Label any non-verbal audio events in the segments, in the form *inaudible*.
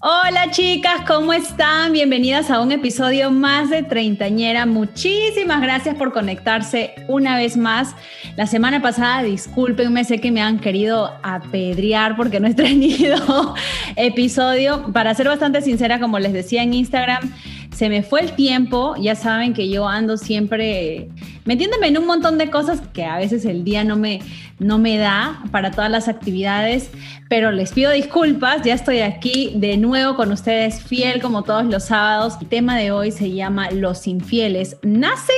Hola chicas, ¿cómo están? Bienvenidas a un episodio más de Treintañera. Muchísimas gracias por conectarse una vez más. La semana pasada, discúlpenme, sé que me han querido apedrear porque no he *laughs* tenido episodio. Para ser bastante sincera, como les decía en Instagram, se me fue el tiempo, ya saben que yo ando siempre metiéndome en un montón de cosas que a veces el día no me, no me da para todas las actividades, pero les pido disculpas, ya estoy aquí de nuevo con ustedes, fiel como todos los sábados. El tema de hoy se llama Los infieles, ¿nacen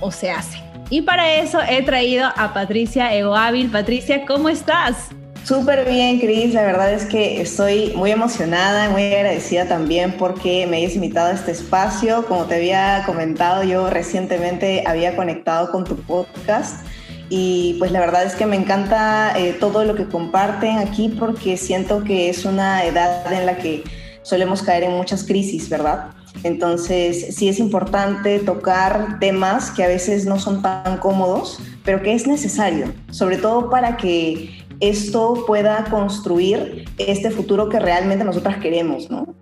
o se hacen? Y para eso he traído a Patricia Egoávil. Patricia, ¿cómo estás? Súper bien, Cris. La verdad es que estoy muy emocionada, muy agradecida también porque me hayas invitado a este espacio. Como te había comentado, yo recientemente había conectado con tu podcast y pues la verdad es que me encanta eh, todo lo que comparten aquí porque siento que es una edad en la que solemos caer en muchas crisis, ¿verdad? Entonces sí es importante tocar temas que a veces no son tan cómodos, pero que es necesario, sobre todo para que esto pueda construir este futuro que realmente nosotras queremos, ¿no?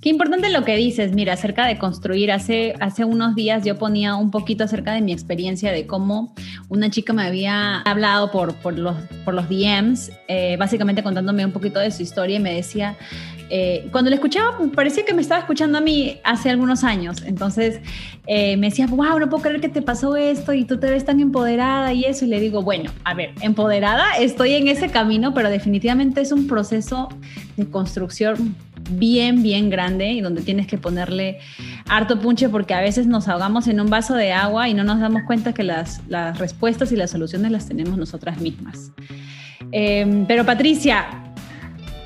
Qué importante lo que dices, mira, acerca de construir. Hace, hace unos días yo ponía un poquito acerca de mi experiencia de cómo una chica me había hablado por, por, los, por los DMs, eh, básicamente contándome un poquito de su historia y me decía, eh, cuando le escuchaba, parecía que me estaba escuchando a mí hace algunos años. Entonces eh, me decía, wow, no puedo creer que te pasó esto y tú te ves tan empoderada y eso. Y le digo, bueno, a ver, empoderada, estoy en ese camino, pero definitivamente es un proceso de construcción bien, bien grande y donde tienes que ponerle harto punche porque a veces nos ahogamos en un vaso de agua y no nos damos cuenta que las, respuestas y las soluciones las tenemos nosotras mismas. Eh, pero Patricia,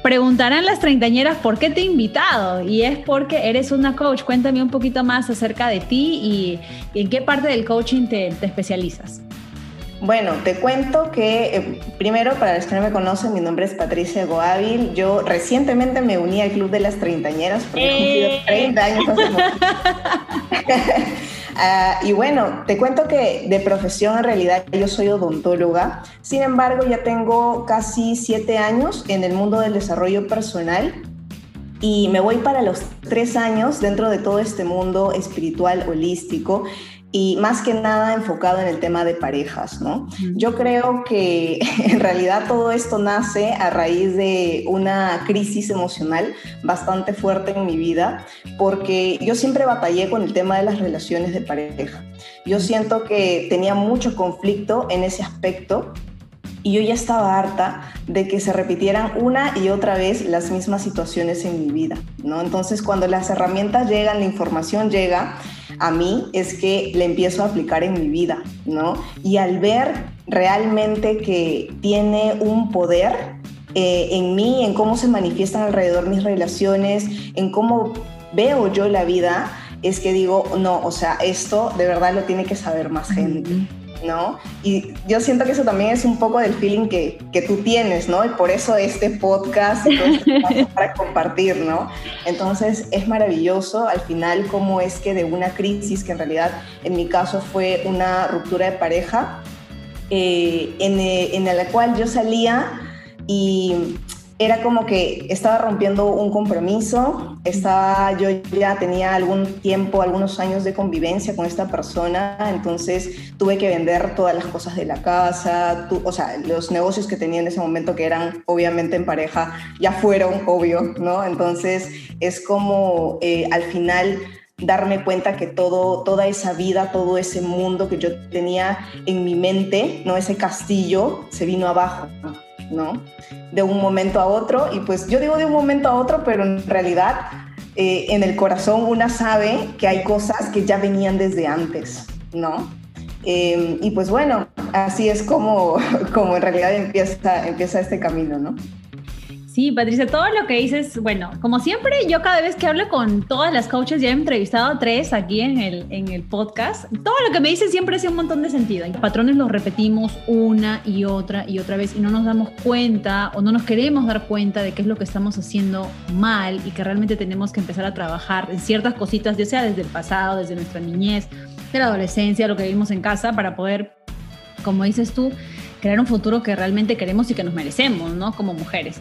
Preguntarán las treintañeras por qué te he invitado y es porque eres una coach. Cuéntame un poquito más acerca de ti y, en qué parte del coaching te, especializas. Bueno, te cuento que eh, primero, para los que no me conocen, mi nombre es Patricia Goávil. Yo recientemente me uní al Club de las Treintañeras porque he cumplido 30 años *laughs* Ah, y bueno, te cuento que de profesión en realidad yo soy odontóloga, sin embargo ya tengo casi siete años en el mundo del desarrollo personal y me voy para los tres años dentro de todo este mundo espiritual holístico y más que nada enfocado en el tema de parejas, ¿no? Yo creo que *laughs* en realidad todo esto nace a raíz de una crisis emocional bastante fuerte en mi vida, porque yo siempre batallé con el tema de las relaciones de pareja. Yo siento que tenía mucho conflicto en ese aspecto y yo ya estaba harta de que se repitieran una y otra vez las mismas situaciones en mi vida, ¿no? Entonces, cuando las herramientas llegan, la información llega, a mí es que le empiezo a aplicar en mi vida, ¿no? Y al ver realmente que tiene un poder eh, en mí, en cómo se manifiestan alrededor mis relaciones, en cómo veo yo la vida, es que digo, no, o sea, esto de verdad lo tiene que saber más gente. ¿No? Y yo siento que eso también es un poco del feeling que, que tú tienes, ¿no? Y por eso este podcast para compartir, ¿no? Entonces es maravilloso al final cómo es que de una crisis, que en realidad en mi caso fue una ruptura de pareja, eh, en, eh, en la cual yo salía y era como que estaba rompiendo un compromiso, estaba, yo ya tenía algún tiempo, algunos años de convivencia con esta persona, entonces tuve que vender todas las cosas de la casa, o sea, los negocios que tenía en ese momento que eran obviamente en pareja, ya fueron, obvio, ¿no? Entonces es como eh, al final darme cuenta que todo, toda esa vida, todo ese mundo que yo tenía en mi mente, ¿no? Ese castillo se vino abajo. ¿No? De un momento a otro, y pues yo digo de un momento a otro, pero en realidad eh, en el corazón una sabe que hay cosas que ya venían desde antes, ¿no? Em, y pues bueno, así es como, *laughs* como en realidad empieza, empieza este camino, ¿no? Sí, Patricia, todo lo que dices, bueno, como siempre, yo cada vez que hablo con todas las coaches, ya he entrevistado a tres aquí en el, en el podcast, todo lo que me dicen siempre hace un montón de sentido. Los patrones los repetimos una y otra y otra vez y no nos damos cuenta o no nos queremos dar cuenta de qué es lo que estamos haciendo mal y que realmente tenemos que empezar a trabajar en ciertas cositas, ya sea desde el pasado, desde nuestra niñez, de la adolescencia, lo que vivimos en casa, para poder, como dices tú, crear un futuro que realmente queremos y que nos merecemos, ¿no? Como mujeres.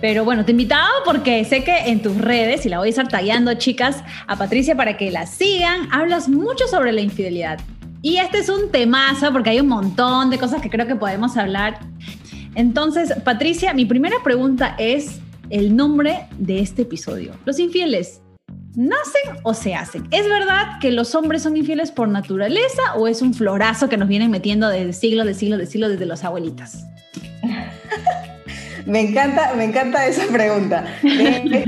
Pero bueno, te invitaba porque sé que en tus redes, y la voy a estar tallando, chicas, a Patricia para que la sigan, hablas mucho sobre la infidelidad. Y este es un temazo porque hay un montón de cosas que creo que podemos hablar. Entonces, Patricia, mi primera pregunta es el nombre de este episodio. Los infieles. ¿Nacen o se hacen? ¿Es verdad que los hombres son infieles por naturaleza o es un florazo que nos vienen metiendo desde siglos, de siglos, de siglos, desde los abuelitas? *laughs* me encanta, me encanta esa pregunta. *laughs*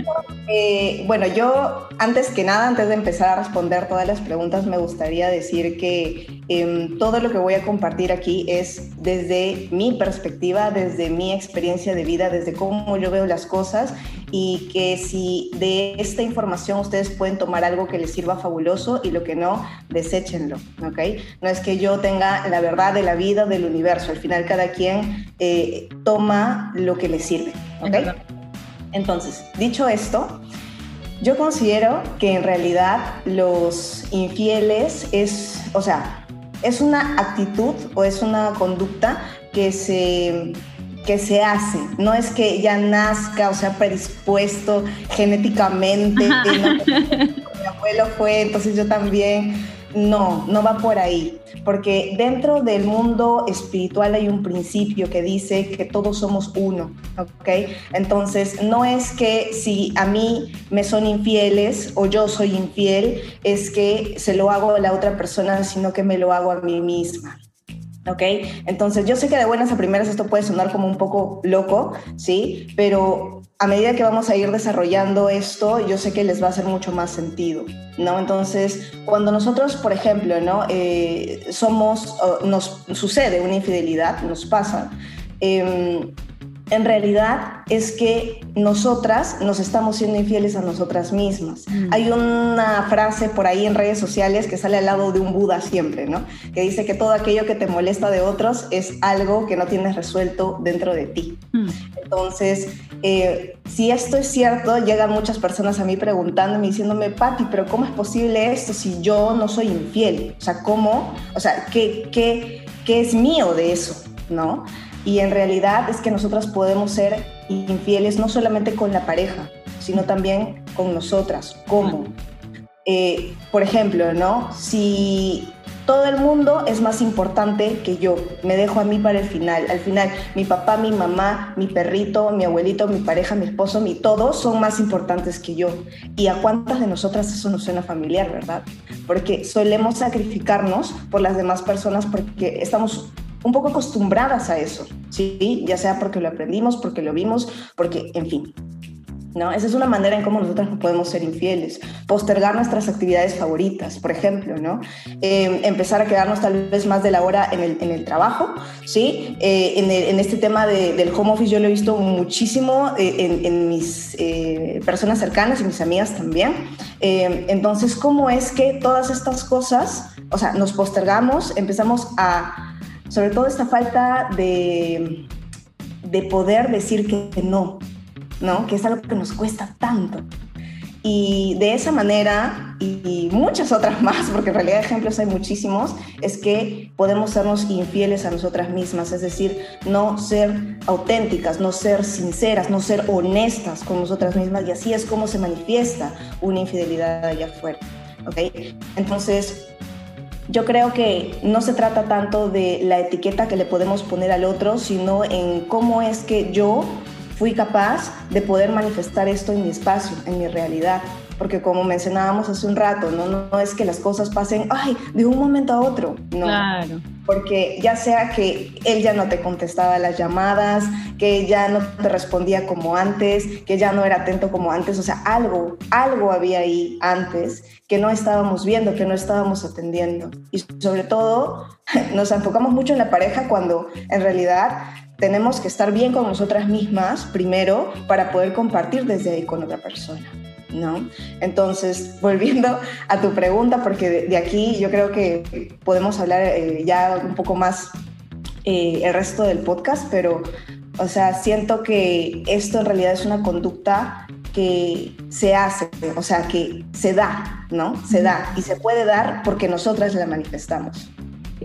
Eh, bueno, yo antes que nada, antes de empezar a responder todas las preguntas, me gustaría decir que em, todo lo que voy a compartir aquí es desde mi perspectiva, desde mi experiencia de vida, desde cómo yo veo las cosas y que si de esta información ustedes pueden tomar algo que les sirva fabuloso y lo que no, deséchenlo, ¿ok? No es que yo tenga la verdad de la vida, del universo, al final cada quien eh, toma lo que le sirve, ¿ok? Entonces, dicho esto, yo considero que en realidad los infieles es, o sea, es una actitud o es una conducta que se que se hace, no es que ya nazca o sea predispuesto genéticamente, mi abuelo fue, entonces yo también, no, no va por ahí, porque dentro del mundo espiritual hay un principio que dice que todos somos uno, ¿ok? Entonces, no es que si a mí me son infieles o yo soy infiel, es que se lo hago a la otra persona, sino que me lo hago a mí misma. ¿Ok? Entonces yo sé que de buenas a primeras esto puede sonar como un poco loco, ¿sí? Pero a medida que vamos a ir desarrollando esto, yo sé que les va a hacer mucho más sentido, ¿no? Entonces, cuando nosotros, por ejemplo, ¿no? Eh, somos, nos sucede una infidelidad, nos pasa, eh, en realidad es que nosotras nos estamos siendo infieles a nosotras mismas. Mm. Hay una frase por ahí en redes sociales que sale al lado de un Buda siempre, ¿no? Que dice que todo aquello que te molesta de otros es algo que no tienes resuelto dentro de ti. Mm. Entonces, eh, si esto es cierto, llegan muchas personas a mí preguntándome, diciéndome, Pati, pero ¿cómo es posible esto si yo no soy infiel? O sea, ¿cómo? O sea, ¿qué, qué, qué es mío de eso? ¿No? Y en realidad es que nosotras podemos ser infieles no solamente con la pareja, sino también con nosotras. ¿Cómo? Eh, por ejemplo, ¿no? Si todo el mundo es más importante que yo, me dejo a mí para el final. Al final, mi papá, mi mamá, mi perrito, mi abuelito, mi pareja, mi esposo, mi todos son más importantes que yo. ¿Y a cuántas de nosotras eso nos suena familiar, verdad? Porque solemos sacrificarnos por las demás personas porque estamos un poco acostumbradas a eso, ¿sí? Ya sea porque lo aprendimos, porque lo vimos, porque, en fin. ¿No? Esa es una manera en cómo nosotros podemos ser infieles. Postergar nuestras actividades favoritas, por ejemplo, ¿no? Em, empezar a quedarnos tal vez más de la hora en el, en el trabajo, ¿sí? Eh, en, en, este tema de, del home office yo lo he visto muchísimo eh, en, mis eh, personas cercanas y mis amigas también. Em, entonces, ¿cómo es que todas estas cosas, o sea, nos postergamos, empezamos a sobre todo esta falta de, de poder decir que no, ¿no? Que es algo que nos cuesta tanto. Y de esa manera, y muchas otras *laughs* más, porque en realidad ejemplos hay muchísimos, es que podemos sernos infieles a nosotras mismas, es decir, no ser auténticas, no ser sinceras, no ser honestas con nosotras mismas, y así es como se manifiesta una infidelidad allá afuera. ¿ok? Entonces, yo creo que no se trata tanto de la etiqueta que le podemos poner al otro, sino en cómo es que yo fui capaz de poder manifestar esto en mi espacio, en mi realidad. Porque como mencionábamos hace un rato, no, no, es que las cosas pasen, ay, de un momento a otro. No. Claro. Porque ya sea que él ya no te contestaba las llamadas, que ya no te respondía como antes, que ya no era atento como antes, o sea, algo, algo había ahí antes que no estábamos viendo, que no estábamos atendiendo. Y sobre todo, *laughs* nos enfocamos mucho en la pareja cuando en realidad tenemos que estar bien con nosotras mismas primero para poder compartir desde ahí con otra persona. ¿No? Entonces, *laughs* volviendo a tu pregunta, porque de, aquí yo creo que podemos hablar eh, ya un poco más eh, el resto del podcast, pero, o sea, siento que esto en realidad es una conducta que se hace, o sea, que se da, ¿no? Se da y se puede dar porque nosotras la manifestamos.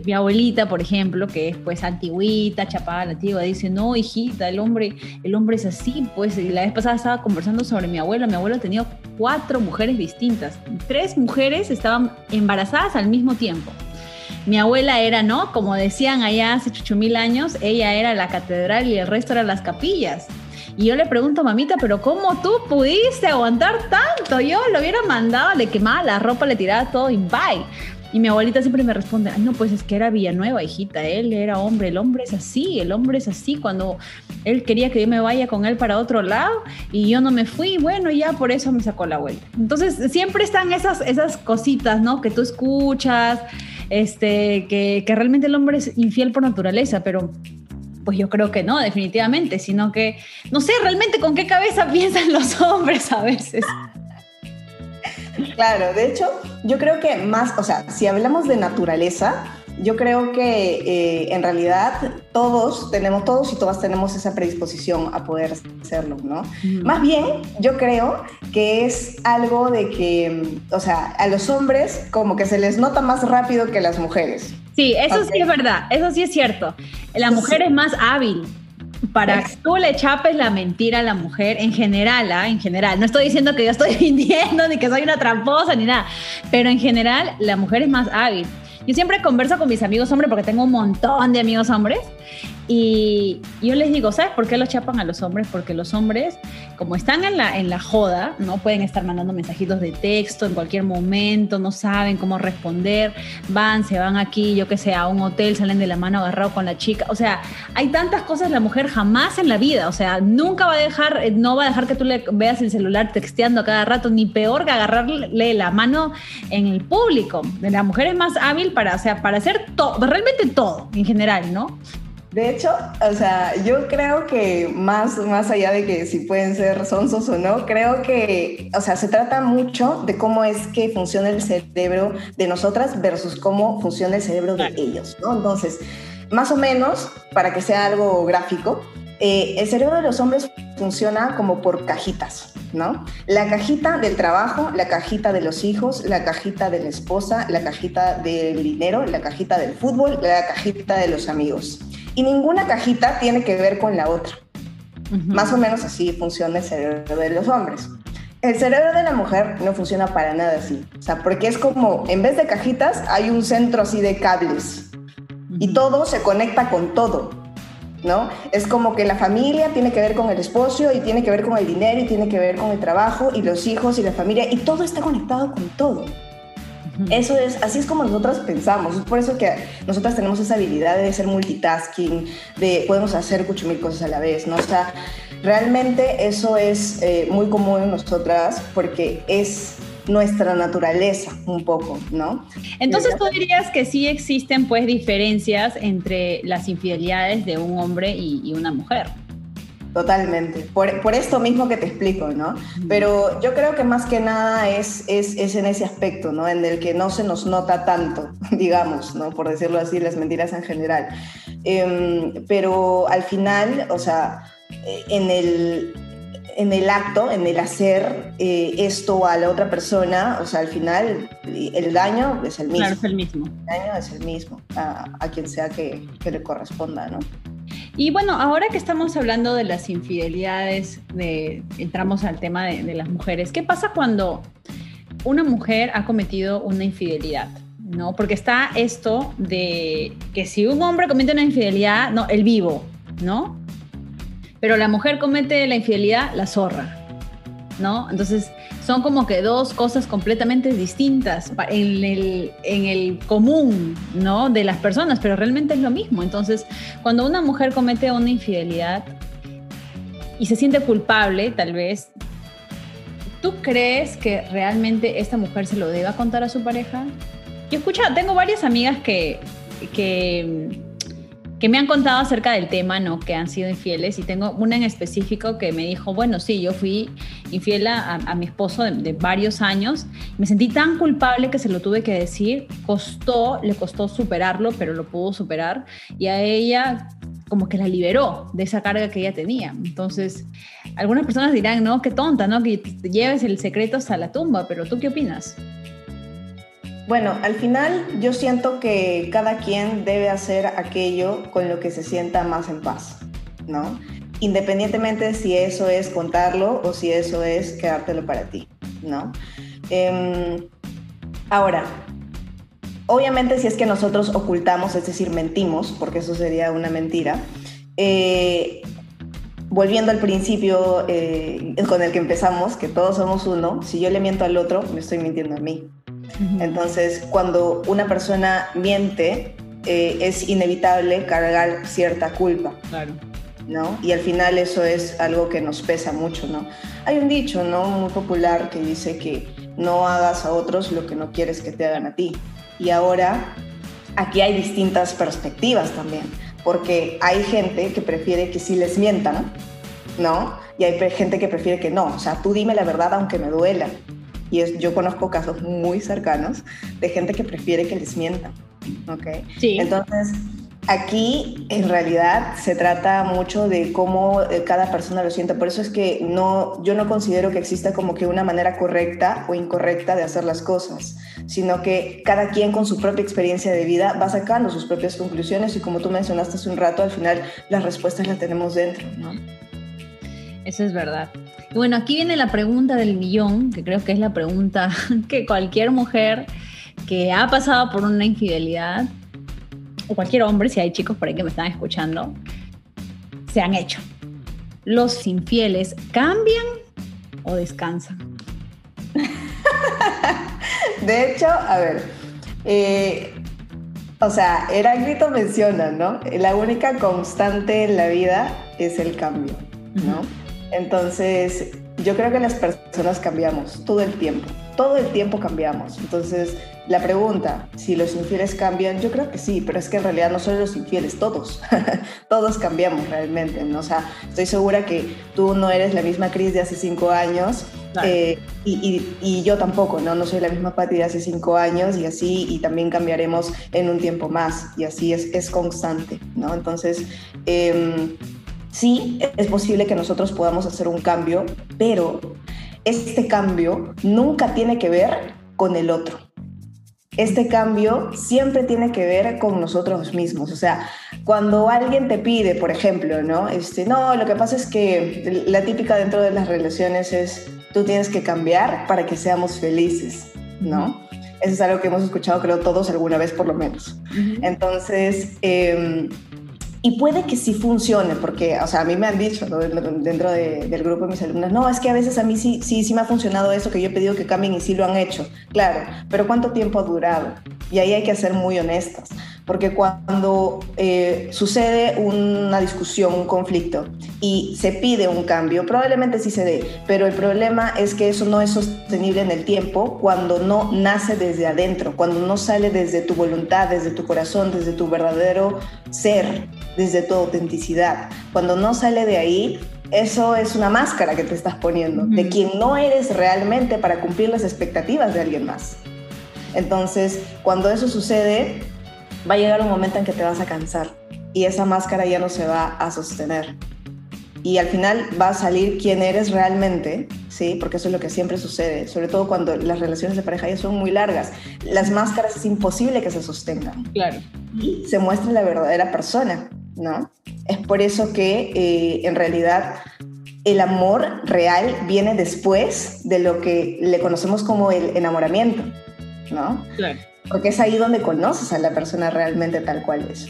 Mi abuelita, por ejemplo, que es pues antigüita, chapada la antigua, dice, no, hijita, el hombre, el hombre es así, pues, y la vez pasada estaba conversando sobre mi abuela, mi abuela tenía cuatro mujeres distintas, tres mujeres estaban embarazadas al mismo tiempo. Mi abuela era, ¿no? Como decían allá hace mil años, ella era la catedral y el resto eran las capillas. Y yo le pregunto, mamita, pero ¿cómo tú pudiste aguantar tanto? Yo lo hubiera mandado, le quemaba la ropa, le tiraba todo y bye. Y mi abuelita siempre me responde, no, pues es que era Villanueva, hijita, él era hombre, el hombre es así, el hombre es así, cuando él quería que yo me vaya con él para otro lado y yo no me fui, bueno, ya por eso me sacó la vuelta. Entonces, siempre están esas, esas cositas, ¿no? Que tú escuchas, este, que, que realmente el hombre es infiel por naturaleza, pero pues yo creo que no, definitivamente, sino que no sé realmente con qué cabeza *laughs* piensan los hombres a veces. Claro, de hecho, yo creo que más, o sea, si hablamos de naturaleza, yo creo que eh, en realidad todos tenemos, todos y todas tenemos esa predisposición a poder hacerlo, ¿no? Más bien, yo creo que es algo de que, o sea, a los hombres como que se les nota más rápido que a las mujeres. Sí, eso sí es verdad, eso sí es cierto. La mujer es más hábil para que tú le chapes la mentira a la mujer en general, ¿ah? en general. No estoy diciendo que yo estoy *laughs* mintiendo ni que soy una tramposa ni nada, pero en general la mujer es más hábil. Yo siempre converso con mis amigos hombres porque tengo un montón de amigos hombres y yo les digo, ¿sabes por qué los chapan a los hombres? Porque los hombres, como están en la, en la joda, no pueden estar mandando mensajitos de texto en cualquier momento, no saben cómo responder, van, se van aquí, yo que sé, a un hotel, salen de la mano agarrado con la chica. O sea, hay tantas cosas la mujer jamás en la vida. O sea, nunca va a dejar, no va a dejar que tú le veas el celular texteando a cada rato, ni peor que agarrarle la mano en el público. La mujer es más hábil para, o sea, para hacer todo, realmente todo en general, ¿no? De hecho, o sea, yo creo que más, más allá de que si pueden ser sonsos o no, creo que, o sea, se trata mucho de cómo es que funciona el cerebro de nosotras versus cómo funciona el cerebro de ellos, ¿no? Entonces, más o menos, para que sea algo gráfico, eh, el cerebro de los hombres funciona como por cajitas, ¿no? La cajita del trabajo, la cajita de los hijos, la cajita de la esposa, la cajita del dinero, la cajita del fútbol, la cajita de los amigos y ninguna cajita tiene que ver con la otra. Más o menos así funciona el cerebro de los hombres. El cerebro de la mujer no funciona para nada así. O sea, porque es como, en vez de cajitas, hay un centro así de cables. Y todo se conecta con todo. ¿No? Es como que la familia tiene que ver con el esposo y tiene que ver con el dinero y tiene que ver con el trabajo y los hijos y la familia y todo está conectado con todo. Eso es, así es como nosotras pensamos. Es por eso que nosotras tenemos esa habilidad de ser multitasking, de podemos hacer mucho mil cosas a la vez, ¿no? O sea, realmente eso es eh, muy común en nosotras porque es nuestra naturaleza un poco, ¿no? Entonces tú dirías que sí existen pues diferencias entre las infidelidades de un hombre y una mujer. Totalmente, por, por, esto mismo que te explico, ¿no? Pero yo creo que más que nada es, es, es, en ese aspecto, ¿no? En el que no se nos nota tanto, *laughs* digamos, ¿no? Por decirlo así, las mentiras en general. Em, pero al final, o sea, en el, en el acto, en el hacer eh, esto a la otra persona, o sea, al final el daño es el mismo. Claro, es el mismo. El daño es el mismo a, a quien sea que, que le corresponda, ¿no? Y bueno, ahora que estamos hablando de las infidelidades, de, entramos al tema de, las mujeres, ¿qué pasa cuando una mujer ha cometido una infidelidad? ¿no? Porque está esto de que si un hombre comete una infidelidad, no, el vivo, ¿no? Pero la mujer comete la infidelidad, la zorra, ¿no? Entonces, son como que dos cosas completamente distintas en el, en el común, ¿no? De las personas, pero realmente es lo mismo. Entonces, cuando una mujer comete una infidelidad y se siente culpable, tal vez, ¿tú crees que realmente esta mujer se lo deba contar a su pareja? Yo escucho, tengo varias amigas que, que que me han contado acerca del tema, ¿no? Que han sido infieles y tengo una en específico que me dijo, bueno, sí, yo fui infiel a, mi esposo de, varios años, me sentí tan culpable que se lo tuve que decir, costó, le costó superarlo, pero lo pudo superar y a ella como que la liberó de esa carga que ella tenía. Entonces, algunas personas dirán, no, qué tonta, ¿no? Que te lleves el secreto hasta la tumba, pero ¿tú qué opinas? Bueno, al final yo siento que cada quien debe hacer aquello con lo que se sienta más en paz, ¿no? Independientemente de si eso es contarlo o si eso es quedártelo para ti, ¿no? Em, ahora, obviamente si es que nosotros ocultamos, es decir, mentimos, porque eso sería una mentira, eh, volviendo al principio eh, con el que empezamos, que todos somos uno, si yo le miento al otro, me estoy mintiendo a mí. Entonces, cuando una persona miente, eh, es inevitable cargar cierta culpa. Claro. ¿no? Y al final eso es algo que nos pesa mucho, ¿no? Hay un dicho, ¿no? Muy popular que dice que no hagas a otros lo que no quieres que te hagan a ti. Y ahora aquí hay distintas perspectivas también, porque hay gente que prefiere que sí les mientan, ¿no? Y hay gente que prefiere que no, o sea, tú dime la verdad aunque me duela. Y es, yo conozco casos muy cercanos de gente que prefiere que les mientan. ¿ok? Sí. Entonces, aquí en realidad se trata mucho de cómo eh, cada persona lo siente. Por eso es que no, yo no considero que exista como que una manera correcta o incorrecta de hacer las cosas, sino que cada quien con su propia experiencia de vida va sacando sus propias conclusiones y como tú mencionaste hace un rato, al final las respuestas las tenemos dentro, ¿no? Eso es verdad. Bueno, aquí viene la pregunta del millón, que creo que es la pregunta *laughs* que cualquier mujer que ha pasado por una infidelidad, o cualquier hombre, si hay chicos por ahí que me están escuchando, se han hecho. ¿Los infieles cambian o descansan? *laughs* De hecho, a ver, eh, o sea, Heráclito menciona, ¿no? La única constante en la vida es el cambio, ¿no? Entonces, yo creo que las personas cambiamos todo el tiempo, todo el tiempo cambiamos. Entonces, la pregunta, si los infieles cambian, yo creo que sí, pero es que en realidad no solo los infieles, todos, *laughs* todos cambiamos realmente, ¿no? O sea, estoy segura que tú no eres la misma Cris de hace cinco años eh, y, yo tampoco, ¿no? No soy la misma Patti de hace cinco años y así, y también cambiaremos en un tiempo más y así es, es constante, ¿no? Entonces, eh, Sí, es posible que nosotros podamos hacer un cambio, pero este cambio nunca tiene que ver con el otro. Este cambio siempre tiene que ver con nosotros mismos. O sea, cuando alguien te pide, por ejemplo, ¿no? Este, no, lo que pasa es que la típica dentro de las relaciones es, tú tienes que cambiar para que seamos felices, ¿no? Eso es algo que hemos escuchado, creo, todos alguna vez por lo menos. Entonces, eh, y puede que sí funcione, porque, o sea, a mí me han dicho dentro del grupo de mis alumnas, no, es que a veces a mí sí, sí, sí me ha funcionado eso, que yo he pedido que cambien y sí lo han hecho. Claro, pero ¿cuánto tiempo ha durado? Y ahí hay que ser muy honestas, porque cuando eh, sucede una discusión, un conflicto, y se pide un cambio, probablemente sí se dé, pero el problema es que eso no es sostenible en el tiempo cuando no nace desde adentro, cuando no sale desde tu voluntad, desde tu corazón, desde tu verdadero ser, desde tu autenticidad. Cuando no sale de ahí, eso es una máscara que te estás poniendo, de quien no eres realmente para cumplir las expectativas de alguien más. Entonces, cuando eso sucede, va a llegar un momento en que te vas a cansar y esa máscara ya no se va a sostener. Y al final va a salir quién eres realmente, ¿sí? Porque eso es lo que siempre sucede, sobre todo cuando las relaciones de pareja ya son muy largas. Las máscaras es imposible que se sostengan. Claro. Y se muestra la verdadera persona, ¿no? Es por eso que eh, en realidad el amor real viene después de lo que le conocemos como el enamoramiento. ¿no? Claro. Porque es ahí donde conoces a la persona realmente tal cual es.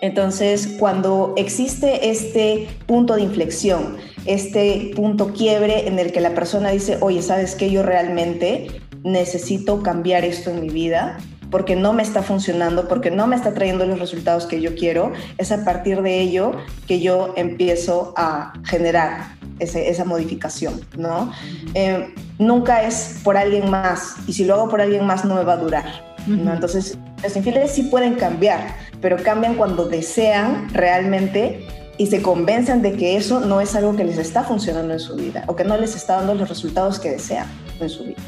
Entonces, cuando existe este punto de inflexión, este punto quiebre en el que la persona dice, oye, ¿sabes qué? Yo realmente necesito cambiar esto en mi vida porque no me está funcionando, porque no me está trayendo los resultados que yo quiero, es a partir de ello que yo empiezo a generar esa modificación, ¿no? Eh, nunca es por alguien más y si lo hago por alguien más no me va a durar, ¿no? Entonces, los infieles sí pueden cambiar, pero cambian cuando desean realmente y se convencen de que eso no es algo que les está funcionando en su vida o que no les está dando los resultados que desean en su vida.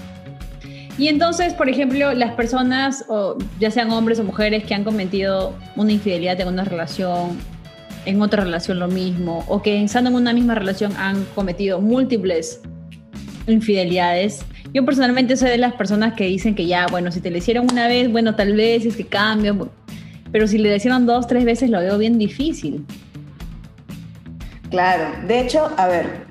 Y entonces, por ejemplo, las personas, o ya sean hombres o mujeres, que han cometido una infidelidad en una relación, en otra relación lo mismo, o que estando en una misma relación han cometido múltiples infidelidades. Yo personalmente soy de las personas que dicen que ya, bueno, si te lo hicieron una vez, bueno, tal vez es que cambio, pero si le hicieron dos, tres veces lo veo bien difícil. Claro, de hecho, a ver,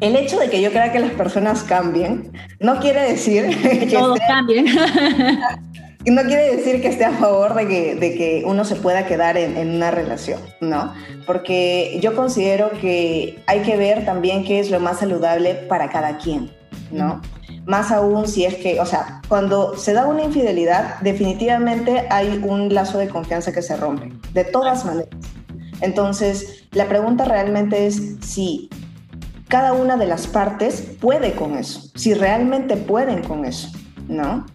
el hecho de que yo crea que las personas cambien no quiere decir *laughs* que todos cambien. *laughs* no quiere decir que esté a favor de que, de que uno se pueda quedar en, en, una relación, ¿no? Porque yo considero que hay que ver también qué es lo más saludable para cada quien, ¿no? Más aún si es que, o sea, cuando se da una infidelidad, definitivamente hay un lazo de confianza que se rompe, de todas maneras. Entonces, la pregunta realmente es si cada una de las partes puede con eso, si realmente pueden con eso, ¿no?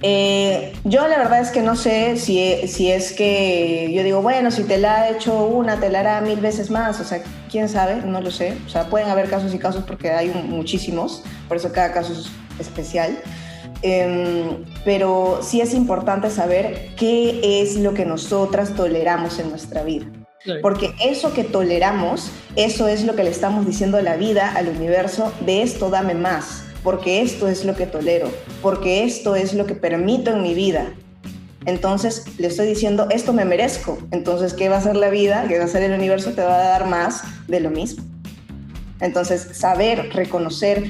Eh, yo la verdad es que no sé si, si es que yo digo, bueno, si te la ha hecho una, te la hará mil veces más, o sea, quién sabe, no lo sé, o sea, pueden haber casos y casos porque hay muchísimos, por eso cada caso es especial. Em, pero sí es importante saber qué es lo que nosotras toleramos en nuestra vida. Porque eso que toleramos, eso es lo que le estamos diciendo a la vida, al universo, de esto dame más, porque esto es lo que tolero, porque esto es lo que permito en mi vida. Entonces le estoy diciendo, esto me merezco. Entonces, ¿qué va a ser la vida? ¿Qué va a ser el universo? Te va a dar más de lo mismo. Entonces, saber, reconocer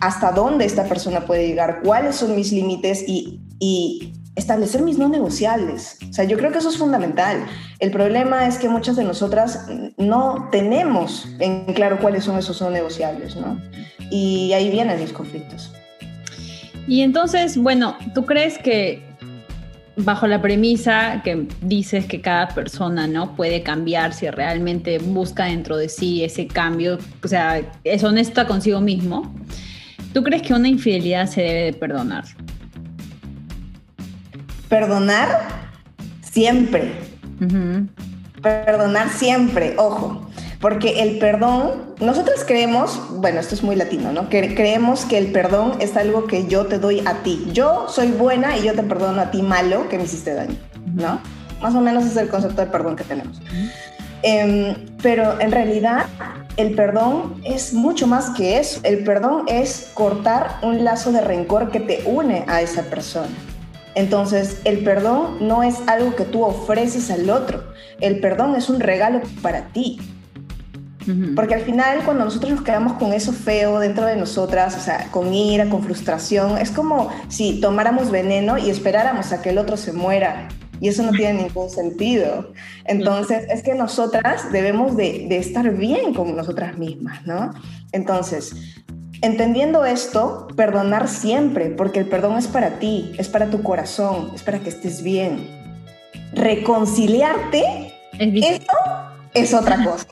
hasta dónde esta persona puede llegar, cuáles son mis límites y, y establecer mis no negociables. O sea, yo creo que eso es fundamental. El problema es que muchas de nosotras no tenemos en claro cuáles son esos no negociables, ¿no? Y ahí vienen los conflictos. Y entonces, bueno, ¿tú crees que bajo la premisa que dices que cada persona no puede cambiar si realmente busca dentro de sí ese cambio, o sea, es honesta consigo mismo, ¿tú crees que una infidelidad se debe de perdonar? Perdonar siempre. Perdonar siempre, ojo. Porque el perdón, nosotros creemos, bueno, esto es muy latino, ¿no? Que creemos que el perdón es algo que yo te doy a ti. Yo soy buena y yo te perdono a ti malo que me hiciste daño, ¿no? Más o menos es el concepto de perdón que tenemos. Em, pero en realidad el perdón es mucho más que eso. El perdón es cortar un lazo de rencor que te une a esa persona. Entonces, el perdón no es algo que tú ofreces al otro, el perdón es un regalo para ti. Porque al final, cuando nosotros nos quedamos con eso feo dentro de nosotras, o sea, con ira, con frustración, es como si tomáramos veneno y esperáramos a que el otro se muera. Y eso no tiene ningún sentido. Entonces, es que nosotras debemos de, de estar bien con nosotras mismas, ¿no? Entonces, Entendiendo esto, perdonar siempre, porque el perdón es para ti, es para tu corazón, es para que estés bien. Reconciliarte, esto es otra cosa.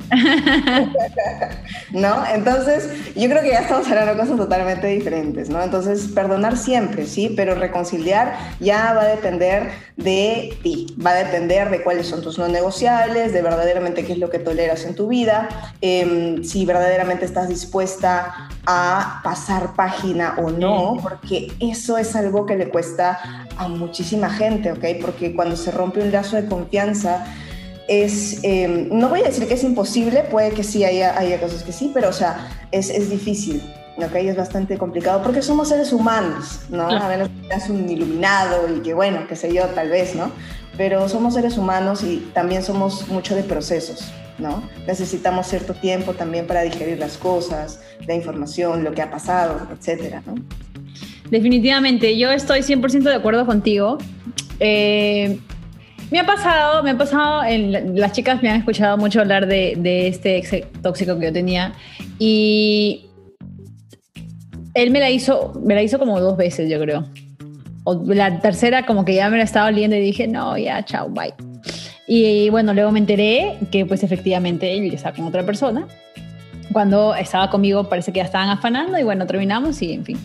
¿No? Entonces, yo creo que ya estamos hablando de cosas totalmente diferentes, ¿no? Entonces, perdonar siempre, sí, pero reconciliar ya va a depender de ti, va a depender de cuáles son tus no negociables, de verdaderamente qué es lo que toleras en tu vida, em, si verdaderamente estás dispuesta a pasar página o no, porque eso es algo que le cuesta a muchísima gente, ¿ok? Porque cuando se rompe un lazo de confianza, es, em, no voy a decir que es imposible, puede que sí haya, haya cosas que sí, pero o sea, es, es difícil, ¿ok? Es bastante complicado porque somos seres humanos, ¿no? A menos que seas un iluminado y que bueno, qué sé yo, tal vez, ¿no? Pero somos seres humanos y también somos mucho de procesos, ¿no? Necesitamos cierto tiempo también para digerir las cosas, la información, lo que ha pasado, etcétera, ¿no? Definitivamente, yo estoy 100% de acuerdo contigo. Eh, me ha pasado, me ha pasado, en, las chicas me han escuchado mucho hablar de, este ex tóxico que yo tenía y él me la hizo, me la hizo como dos veces, yo creo. O la tercera como que ya me la estaba oliendo y dije, no, ya, chao, bye. Y bueno, luego me enteré que pues efectivamente él estaba con otra persona. Cuando estaba conmigo parece que ya estaban afanando y bueno, terminamos y en fin.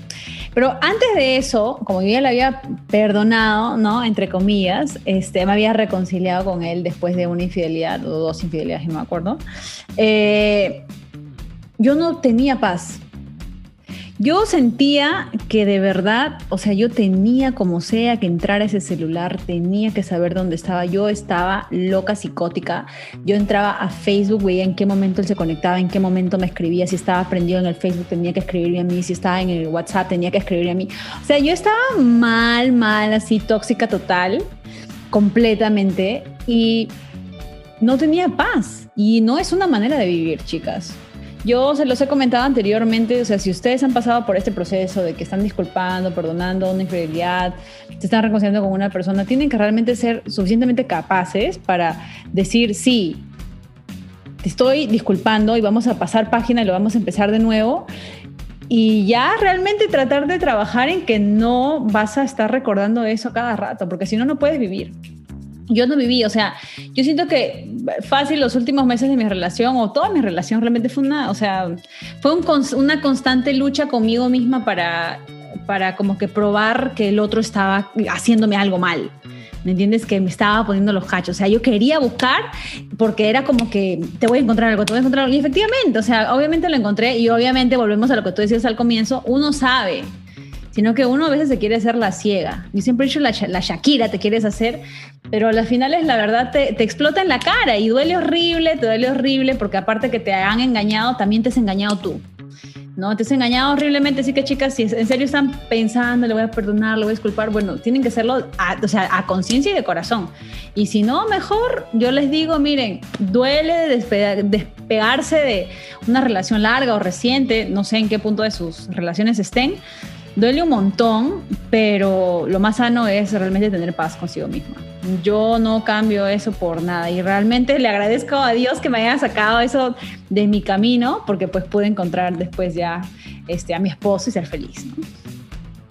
Pero antes de eso, como yo ya le había perdonado, ¿no? Entre comillas, este, me había reconciliado con él después de una infidelidad o dos infidelidades, no me acuerdo. Eh, yo no tenía paz. Yo sentía que de verdad, o sea, yo tenía como sea que entrar a ese celular, tenía que saber dónde estaba. Yo estaba loca, psicótica. Yo entraba a Facebook, veía en qué momento él se conectaba, en qué momento me escribía. Si estaba prendido en el Facebook, tenía que escribirme a mí. Si estaba en el WhatsApp, tenía que escribirme a mí. O sea, yo estaba mal, mal, así, tóxica total, completamente. Y no tenía paz. Y no es una manera de vivir, chicas. Yo se los he comentado anteriormente, o sea, si ustedes han pasado por este proceso de que están disculpando, perdonando una infidelidad, se están reconciliando con una persona, tienen que realmente ser suficientemente capaces para decir, sí, te estoy disculpando y vamos a pasar página y lo vamos a empezar de nuevo. Y ya realmente tratar de trabajar en que no vas a estar recordando eso cada rato, porque si no, no puedes vivir yo no viví, o sea, yo siento que fácil los últimos meses de mi relación o toda mi relación realmente fue una, o sea, fue una constante lucha conmigo misma para, para como que probar que el otro estaba haciéndome algo mal. ¿Me entiendes? Que me estaba poniendo los cachos. O sea, yo quería buscar porque era como que te voy a encontrar algo, te voy a encontrar algo. Y efectivamente, o sea, obviamente lo encontré y obviamente volvemos a lo que tú decías al comienzo, uno sabe sino que uno a veces se quiere hacer la ciega. Yo siempre he dicho la, la Shakira te quieres hacer, pero a las finales la verdad te, te, explota en la cara y duele horrible, te duele horrible, porque aparte que te han engañado, también te has engañado tú. ¿no? Te has engañado horriblemente, así que chicas, si en serio están pensando, le voy a perdonar, le voy a disculpar, bueno, tienen que hacerlo a, o sea, a conciencia y de corazón. Y si no, mejor, yo les digo, miren, duele despegarse de una relación larga o reciente, no sé en qué punto de sus relaciones estén, Duele un montón, pero lo más sano es realmente tener paz consigo misma. Yo no cambio eso por nada y realmente le agradezco a Dios que me haya sacado eso de mi camino porque pues pude encontrar después ya este, a mi esposo y ser feliz.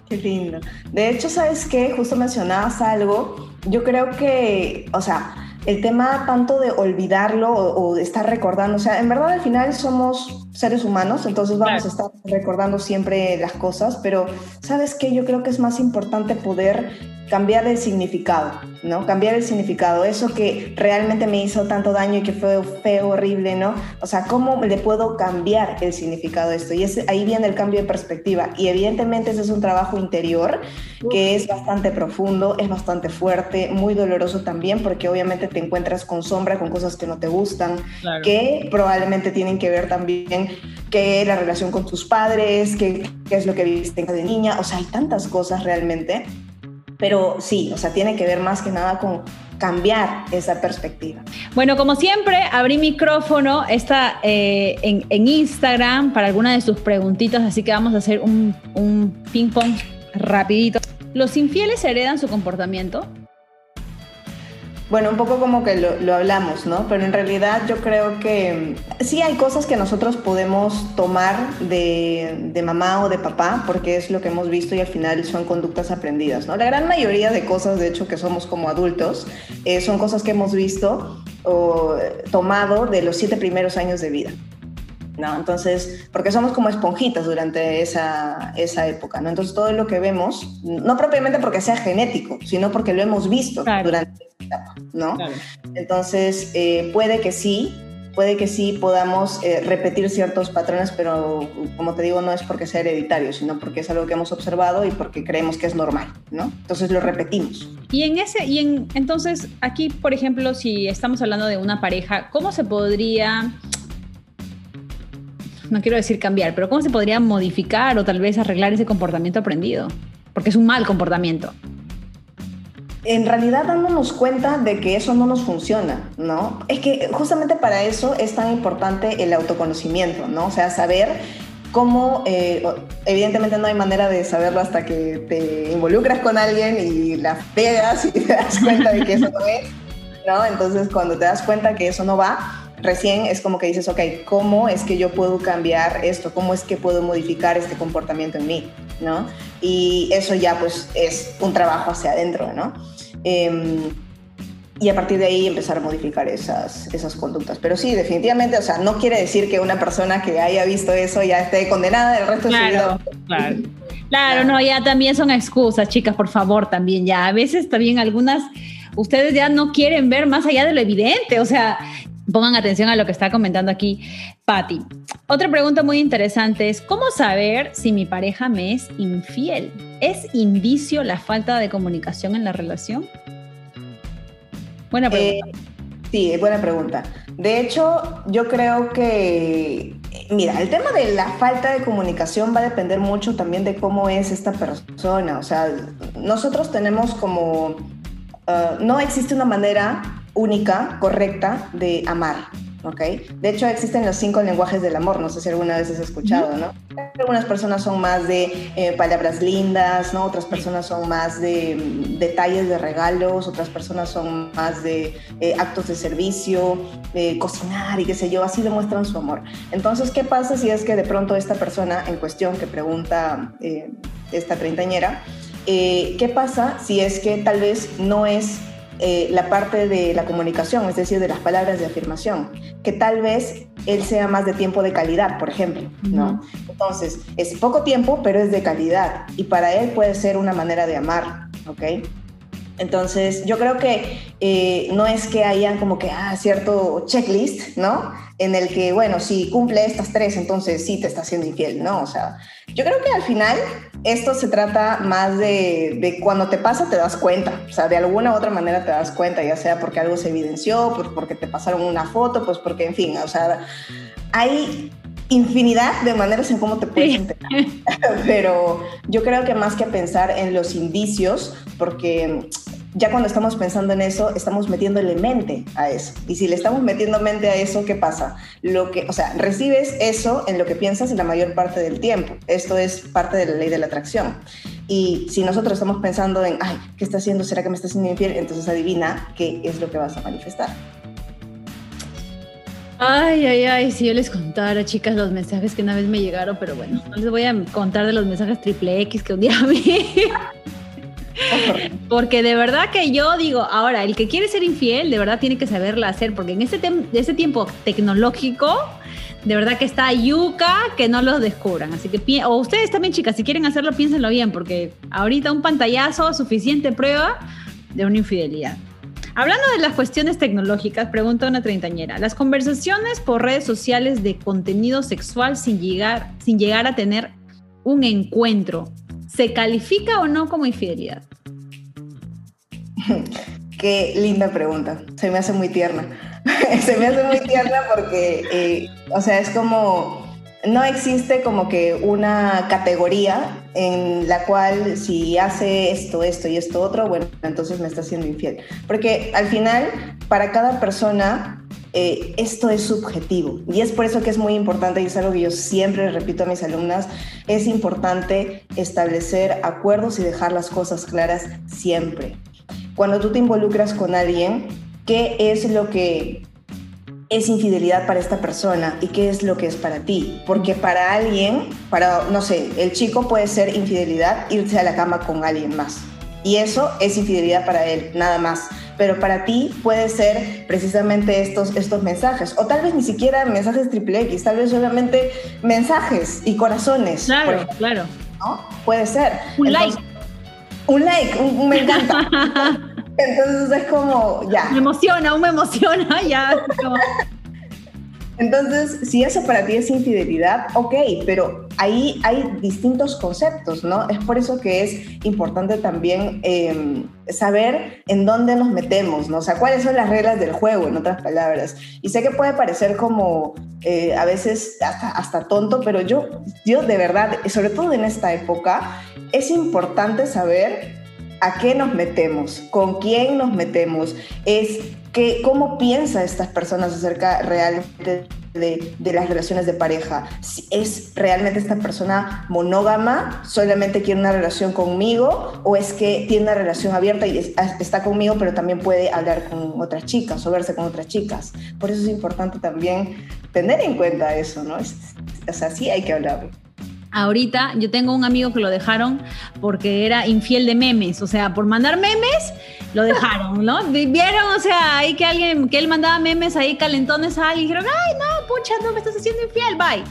Qué lindo. De hecho, ¿sabes qué? Justo mencionabas algo. Yo creo que, o sea, el tema tanto de olvidarlo o, de estar recordando, o sea, en verdad al final somos seres humanos, entonces vamos a estar recordando siempre las cosas, pero ¿sabes qué? Yo creo que es más importante poder cambiar el significado, ¿no? Cambiar el significado, eso que realmente me hizo tanto daño y que fue feo, horrible, ¿no? O sea, ¿cómo le puedo cambiar el significado de esto? Y es, ahí viene el cambio de perspectiva. Y evidentemente ese es un trabajo interior que es bastante profundo, es bastante fuerte, muy doloroso también, porque obviamente te encuentras con sombra, con cosas que no te gustan, que probablemente tienen que ver también que la relación con tus padres, qué es lo que viviste de niña, o sea, hay tantas cosas realmente pero sí, o sea, tiene que ver más que nada con cambiar esa perspectiva. Bueno, como siempre, abrí micrófono está, eh, en, Instagram para alguna de sus preguntitas, así que vamos a hacer un, un ping-pong rapidito. ¿Los infieles heredan su comportamiento? Bueno, un poco como que lo, hablamos, ¿no? Pero en realidad yo creo que sí hay cosas que nosotros podemos tomar de, mamá o de papá, porque es lo que hemos visto y al final son conductas aprendidas, ¿no? La gran mayoría de cosas, de hecho, que somos como adultos, eh, son cosas que hemos visto o tomado de los siete primeros años de vida. ¿No? Entonces, porque somos como esponjitas durante esa, esa época, ¿no? Entonces, todo lo que vemos, no propiamente porque sea genético, sino porque lo hemos visto durante esa etapa, ¿no? Entonces, eh, puede que sí, puede que sí podamos eh, repetir ciertos patrones, pero como te digo, no es porque sea hereditario, sino porque es algo que hemos observado y porque creemos que es normal, ¿no? Entonces lo repetimos. Y en ese, y en, entonces aquí, por ejemplo, si estamos hablando de una pareja, ¿cómo se podría no quiero decir cambiar, pero ¿cómo se podría modificar o tal vez arreglar ese comportamiento aprendido? Porque es un mal comportamiento. En realidad dándonos cuenta de que eso no nos funciona, ¿no? Es que justamente para eso es tan importante el autoconocimiento, ¿no? O sea, saber cómo, eh, evidentemente no hay manera de saberlo hasta que te involucras con alguien y la pegas y te das cuenta de que eso no es, ¿no? Entonces cuando te das cuenta que eso no va, recién es como que dices, ok, ¿cómo es que yo puedo cambiar esto? ¿Cómo es que puedo modificar este comportamiento en mí? ¿No? Y eso ya pues es un trabajo hacia adentro, ¿no? Em, y a partir de ahí empezar a modificar esas, esas conductas. Pero sí, definitivamente, o sea, no quiere decir que una persona que haya visto eso ya esté condenada el resto de su vida. Claro. *laughs* Claro, no, ya también son excusas, chicas, por favor, también ya. A veces también algunas, ustedes ya no quieren ver más allá de lo evidente, o sea, pongan atención a lo que está comentando aquí Patti. Otra pregunta muy interesante es, ¿cómo saber si mi pareja me es infiel? ¿Es indicio la falta de comunicación en la relación? Buena pregunta. Eh, sí, buena pregunta. De hecho, yo creo que Mira, el tema de la falta de comunicación va a depender mucho también de cómo es esta persona. O sea, nosotros tenemos como, uh, no existe una manera única, correcta de amar. De hecho, existen los cinco lenguajes del amor, no sé si alguna vez has escuchado, ¿no? Algunas personas son más de eh, palabras lindas, ¿no? Otras personas son más de mm, detalles de regalos, otras personas son más de eh, actos de servicio, de cocinar y qué sé yo, así demuestran su amor. Entonces, ¿qué pasa si es que de pronto esta persona en cuestión que pregunta eh, esta treintañera, ¿qué pasa si es que tal vez no es eh, la parte de la comunicación, es decir, de las palabras de afirmación, que tal vez él sea más de tiempo de calidad, por ejemplo, ¿no? Entonces, es poco tiempo, pero es de calidad y para él puede ser una manera de amar, ¿ok? Entonces, yo creo que eh, no es que hayan como que, ah, cierto checklist, ¿no? En el que, bueno, si cumple estas tres, entonces sí te está siendo infiel, ¿no? O sea, yo creo que al final esto se trata más de, de, cuando te pasa te das cuenta, o sea, de alguna u otra manera te das cuenta, ya sea porque algo se evidenció, pues porque te pasaron una foto, pues porque, en fin, o sea, hay infinidad de maneras en cómo te puedes enterar. *laughs* Pero yo creo que más que pensar en los indicios, porque ya cuando estamos pensando en eso, estamos metiéndole mente a eso. Y si le estamos metiendo mente a eso, ¿qué pasa? Lo que, o sea, recibes eso en lo que piensas la mayor parte del tiempo. Esto es parte de la ley de la atracción. Y si nosotros estamos pensando en, ay, ¿qué está haciendo? ¿Será que me está haciendo infiel? Entonces adivina qué es lo que vas a manifestar. Ay, ay, ay, si yo les contara, chicas, los mensajes que una vez me llegaron, pero bueno, no les voy a contar de los mensajes triple X que un día *laughs* vi. Porque de verdad que yo digo, ahora, el que quiere ser infiel, de verdad tiene que saberla hacer, porque en ese, ese tiempo tecnológico, de verdad que está yuca que no los descubran. Así que, o ustedes también, chicas, si quieren hacerlo, piénsenlo bien, porque ahorita un pantallazo, suficiente prueba de una infidelidad. Hablando de las cuestiones tecnológicas, pregunta una treintañera, ¿las conversaciones por redes sociales de contenido sexual sin llegar, sin llegar a tener un encuentro ¿Se califica o no como infidelidad? *laughs* Qué linda pregunta. Se me hace muy tierna. *laughs* Se me hace muy tierna porque, eh, o sea, es como, no existe como que una categoría en la cual si hace esto, esto y esto otro, bueno, entonces me está siendo infiel. Porque al final, para cada persona, eh, esto es subjetivo. Y es por eso que es muy importante, y es algo que yo siempre repito a mis alumnas, es importante establecer acuerdos y dejar las cosas claras siempre. Cuando tú te involucras con alguien, ¿qué es lo que es infidelidad para esta persona y qué es lo que es para ti. Porque para alguien, para, no sé, el chico puede ser infidelidad irse a la cama con alguien más. Y eso es infidelidad para él, nada más pero para ti puede ser precisamente estos, estos mensajes, o tal vez ni siquiera mensajes triple X, tal vez solamente mensajes y corazones. Claro, claro. ¿no? Puede ser. Un like. Un like, un, me encanta. *laughs* Entonces es como, ya. Me emociona, un me emociona, ya. Entonces, si eso para ti es infidelidad, ok, pero ahí hay distintos conceptos, ¿no? Es por eso que es importante también em, saber en dónde nos metemos, ¿no? O sea, cuáles son las reglas del juego, en otras palabras. Y sé que puede parecer como eh, a veces hasta, hasta tonto, pero yo, yo de verdad, sobre todo en esta época, es importante saber a qué nos metemos, con quién nos metemos, es que, cómo piensa estas personas acerca realmente de, las relaciones de pareja. ¿Es realmente esta persona monógama, solamente quiere una relación conmigo o es que tiene una relación abierta y está conmigo pero también puede hablar con otras chicas o verse con otras chicas? Por eso es importante también tener en cuenta eso, ¿no? o sea, sí hay que hablar. Ahorita yo tengo un amigo que lo dejaron porque era infiel de memes, o sea, por mandar memes lo dejaron, ¿no? Vieron, o sea, ahí que alguien, que él mandaba memes ahí calentones a alguien y dijeron, ay, no, pucha, no me estás haciendo infiel, bye.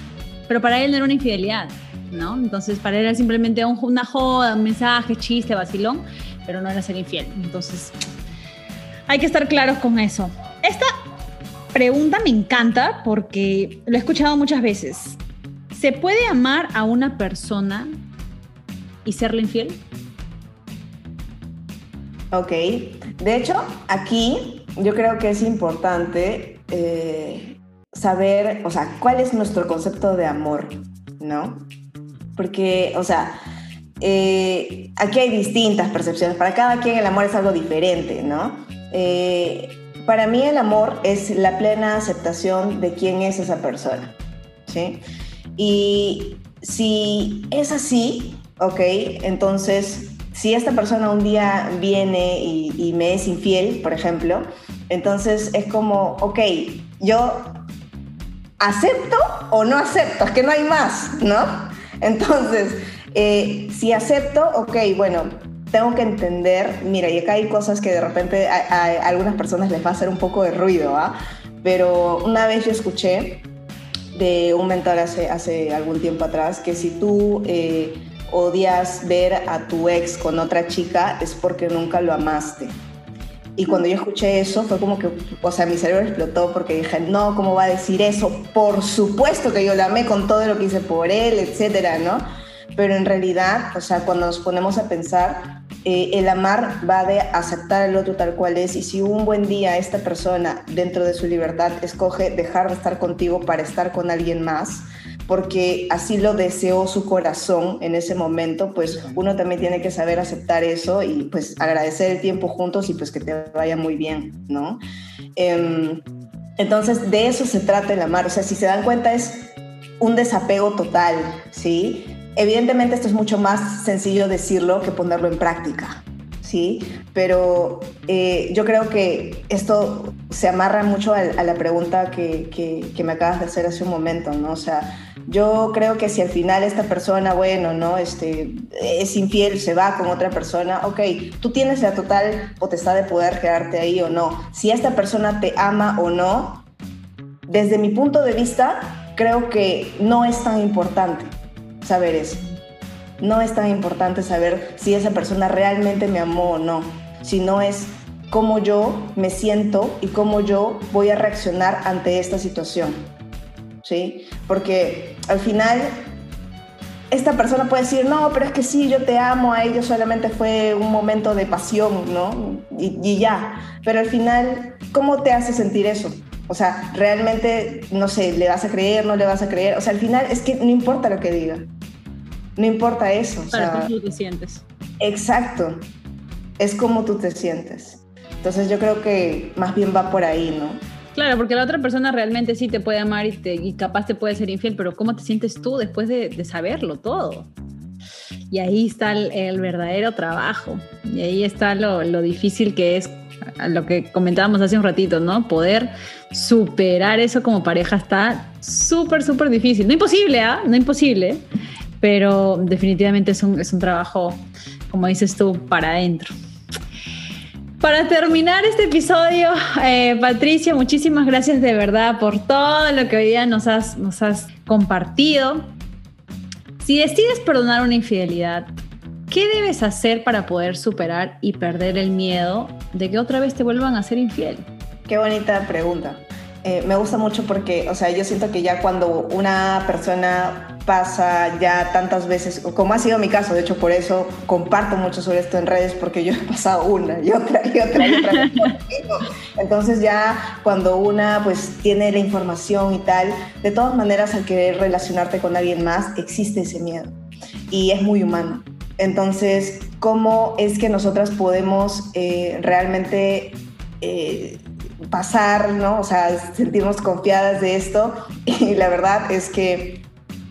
Pero para él no era una infidelidad. ¿no? Entonces para él era simplemente una joda, un mensaje, chiste, vacilón, pero no era ser infiel. Entonces hay que estar claros con eso. Esta pregunta me encanta porque lo he escuchado muchas veces. ¿Se puede amar a una persona y serle infiel? Ok, de hecho, aquí yo creo que es importante eh, saber, o sea, cuál es nuestro concepto de amor, ¿no? Porque, o sea, eh, aquí hay distintas percepciones, para cada quien el amor es algo diferente, ¿no? Eh, para mí el amor es la plena aceptación de quién es esa persona, ¿sí? Y si es así, ok, entonces si esta persona un día viene y, me es infiel, por ejemplo, entonces es como, ok, yo acepto o no acepto, es que no hay más, ¿no? Entonces, eh, si acepto, ok, bueno, tengo que entender, mira, y acá hay cosas que de repente a, algunas personas les va a hacer un poco de ruido, ¿ah? Pero una vez yo escuché de un mentor hace, hace algún tiempo atrás que si tú... Eh, odias ver a tu ex con otra chica es porque nunca lo amaste. Y cuando yo escuché eso fue como que, o sea, mi cerebro explotó porque dije, no, ¿cómo va a decir eso? Por supuesto que yo la amé con todo lo que hice por él, etcétera, ¿no? Pero en realidad, o sea, cuando nos ponemos a pensar, eh, el amar va de aceptar al otro tal cual es y si un buen día esta persona dentro de su libertad escoge dejar de estar contigo para estar con alguien más, porque así lo deseó su corazón en ese momento, pues uno también tiene que saber aceptar eso y pues agradecer el tiempo juntos y pues que te vaya muy bien, ¿no? Em, entonces de eso se trata el amar, o sea, si se dan cuenta es un desapego total, ¿sí? Evidentemente esto es mucho más sencillo decirlo que ponerlo en práctica, ¿sí? Pero eh, yo creo que esto se amarra mucho a, la pregunta que, que, me acabas de hacer hace un momento, ¿no? O sea, yo creo que si al final esta persona, bueno, ¿no? Este, es infiel, se va con otra persona, ok, tú tienes la total potestad de poder quedarte ahí o no. Si esta persona te ama o no, desde mi punto de vista, creo que no es tan importante saber eso. No es tan importante saber si esa persona realmente me amó o no, sino es cómo yo me siento y cómo yo voy a reaccionar ante esta situación. ¿Sí? Porque al final esta persona puede decir, no, pero es que sí, yo te amo, a ellos solamente fue un momento de pasión, ¿no? Y, ya. Pero al final, ¿cómo te hace sentir eso? O sea, realmente, no sé, ¿le vas a creer, no le vas a creer? O sea, al final es que no importa lo que diga. No importa eso. Para tú te sientes. Exacto. Es como tú te sientes. Entonces yo creo que más bien va por ahí, ¿no? Claro, porque la otra persona realmente sí te puede amar y, te, y capaz te puede ser infiel, pero ¿cómo te sientes tú después de, saberlo todo? Y ahí está el, verdadero trabajo. Y ahí está lo, difícil que es, lo que comentábamos hace un ratito, ¿no? Poder superar eso como pareja está súper, súper difícil. No imposible, ¿ah? No imposible, pero definitivamente es un, es un trabajo, como dices tú, para adentro. Para terminar este episodio, eh, Patricia, muchísimas gracias de verdad por todo lo que hoy día nos has, nos has compartido. Si decides perdonar una infidelidad, ¿qué debes hacer para poder superar y perder el miedo de que otra vez te vuelvan a ser infiel? Qué bonita pregunta. Eh, me gusta mucho porque, o sea, yo siento que ya cuando una persona pasa ya tantas veces, como ha sido mi caso, de hecho por eso comparto mucho sobre esto en redes, porque yo he pasado una y otra y otra y otra. Entonces ya cuando una pues tiene la información y tal, de todas maneras al querer relacionarte con alguien más, existe ese miedo y es muy humano. Entonces, ¿cómo es que nosotras podemos eh, realmente... Eh, pasar, ¿no? O sea, sentirnos confiadas de esto *laughs* y la verdad es que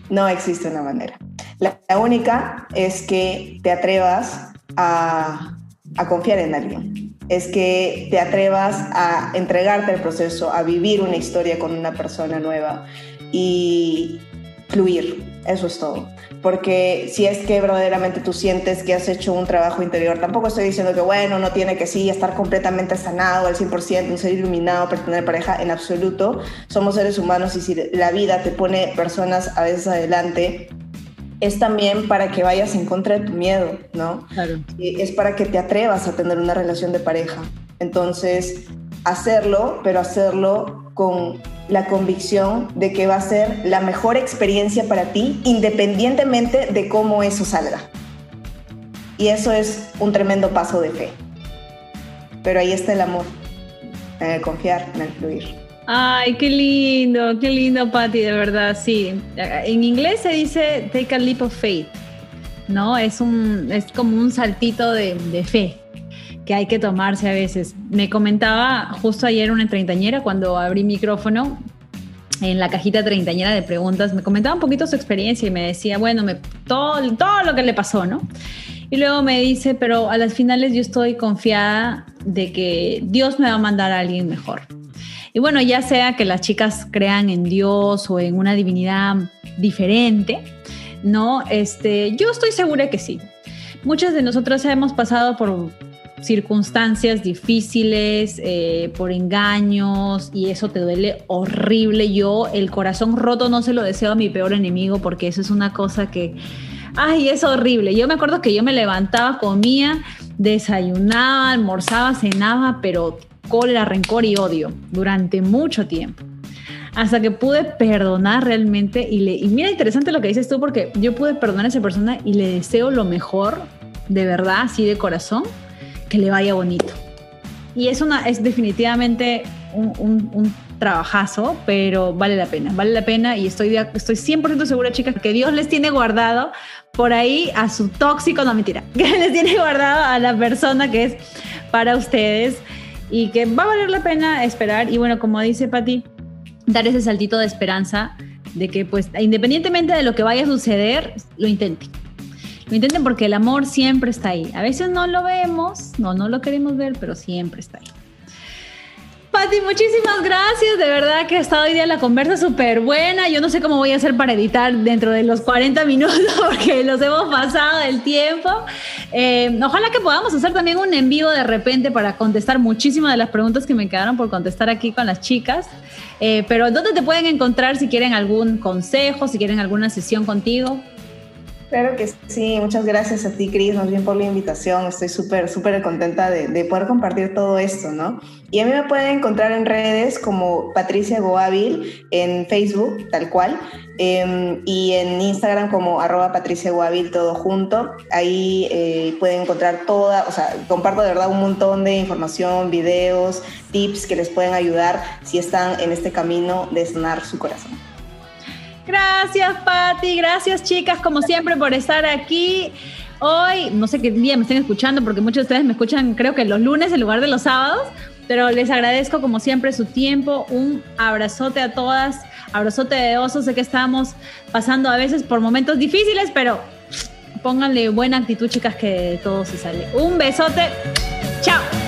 no existe una manera. La, única es que te atrevas a, a confiar en alguien, es que te atrevas a entregarte al proceso, a vivir una historia con una persona nueva y fluir, eso es todo porque si es que verdaderamente tú sientes que has hecho un trabajo interior, tampoco estoy diciendo que, bueno, no tiene que sí estar completamente sanado al 100%, un ser iluminado para tener pareja, en absoluto. Somos seres humanos y si la vida te pone personas a veces adelante, es también para que vayas en contra de tu miedo, ¿no? Claro. Es para que te atrevas a tener una relación de pareja. Entonces, hacerlo, pero hacerlo con la convicción de que va a ser la mejor experiencia para ti, independientemente de cómo eso salga. Y eso es un tremendo paso de fe. Pero ahí está el amor, en el confiar, en el fluir. Ay, qué lindo, qué lindo, Patty, de verdad, sí. En inglés se dice take a leap of faith, ¿no? Es, un, es como un saltito de, de fe que hay que tomarse a veces. Me comentaba justo ayer una treintañera cuando abrí micrófono en la cajita treintañera de preguntas, me comentaba un poquito su experiencia y me decía, bueno, me, todo, todo lo que le pasó, ¿no? Y luego me dice, pero a las finales yo estoy confiada de que Dios me va a mandar a alguien mejor. Y bueno, ya sea que las chicas crean en Dios o en una divinidad diferente, ¿no? Este, yo estoy segura que sí. Muchas de nosotros hemos pasado por circunstancias difíciles, eh, por engaños y eso te duele horrible. Yo el corazón roto no se lo deseo a mi peor enemigo porque eso es una cosa que, ay, es horrible. Yo me acuerdo que yo me levantaba, comía, desayunaba, almorzaba, cenaba, pero cólera, rencor y odio durante mucho tiempo. Hasta que pude perdonar realmente y le... Y mira, interesante lo que dices tú porque yo pude perdonar a esa persona y le deseo lo mejor, de verdad, así de corazón, que le vaya bonito. Y es, una, es definitivamente un, un, trabajazo, pero vale la pena, vale la pena y estoy, estoy 100% segura, chicas, que Dios les tiene guardado por ahí a su tóxico, no mentira, *laughs* que les tiene guardado a la persona que es para ustedes y que va a valer la pena esperar. Y bueno, como dice Patti, dar ese saltito de esperanza de que pues independientemente de lo que vaya a suceder, lo intenten. Lo intenten porque el amor siempre está ahí. A veces no lo vemos, no, no lo queremos ver, pero siempre está ahí. Pati, muchísimas gracias. De verdad que ha estado hoy día la conversa súper buena. Yo no sé cómo voy a hacer para editar dentro de los 40 minutos *laughs* porque los hemos pasado del tiempo. Eh, ojalá que podamos hacer también un en vivo de repente para contestar muchísimas de las preguntas que me quedaron por contestar aquí con las chicas. Eh, pero ¿dónde te pueden encontrar si quieren algún consejo, si quieren alguna sesión contigo? Claro que sí, muchas gracias a ti, Cris, más bien por la invitación. Estoy súper, súper contenta de, de, poder compartir todo esto, ¿no? Y a mí me pueden encontrar en redes como Patricia Goavil, en Facebook, tal cual, em, y en Instagram como arroba Patricia Goavil, todo junto. Ahí eh, pueden encontrar toda, o sea, comparto de verdad un montón de información, videos, tips que les pueden ayudar si están en este camino de sanar su corazón. Gracias, Patti. Gracias, chicas, como siempre, por estar aquí. Hoy, no sé qué día me estén escuchando, porque muchos de ustedes me escuchan, creo que los lunes en lugar de los sábados, pero les agradezco como siempre su tiempo. Un abrazote a todas, abrazote de oso. Sé que estamos pasando a veces por momentos difíciles, pero pónganle buena actitud, chicas, que todo se sale. Un besote. Chao.